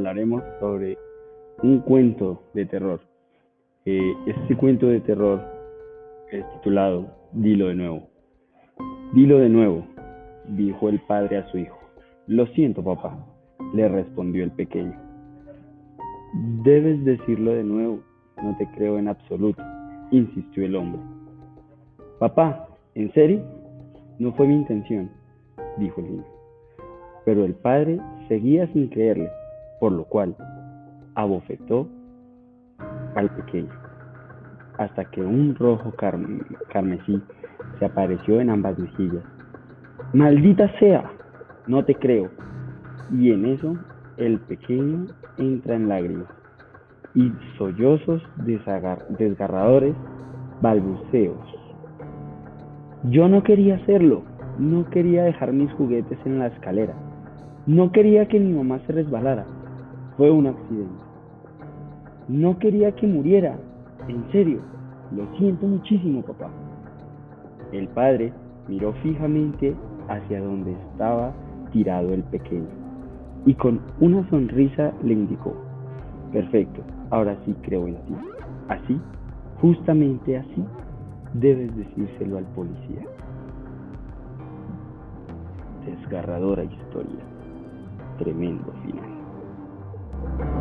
hablaremos sobre un cuento de terror. Eh, este cuento de terror es titulado Dilo de nuevo. Dilo de nuevo, dijo el padre a su hijo. Lo siento, papá, le respondió el pequeño. Debes decirlo de nuevo, no te creo en absoluto, insistió el hombre. Papá, ¿en serio? No fue mi intención, dijo el niño. Pero el padre seguía sin creerle, por lo cual abofetó al pequeño, hasta que un rojo carmesí se apareció en ambas mejillas. ¡Maldita sea! No te creo. Y en eso el pequeño entra en lágrimas y sollozos desgarradores, balbuceos. Yo no quería hacerlo, no quería dejar mis juguetes en la escalera, no quería que mi mamá se resbalara, fue un accidente. No quería que muriera, en serio, lo siento muchísimo, papá. El padre miró fijamente hacia donde estaba tirado el pequeño y con una sonrisa le indicó, perfecto, ahora sí creo en ti. Así, justamente así, debes decírselo al policía. Desgarradora historia, tremendo final. Thank you.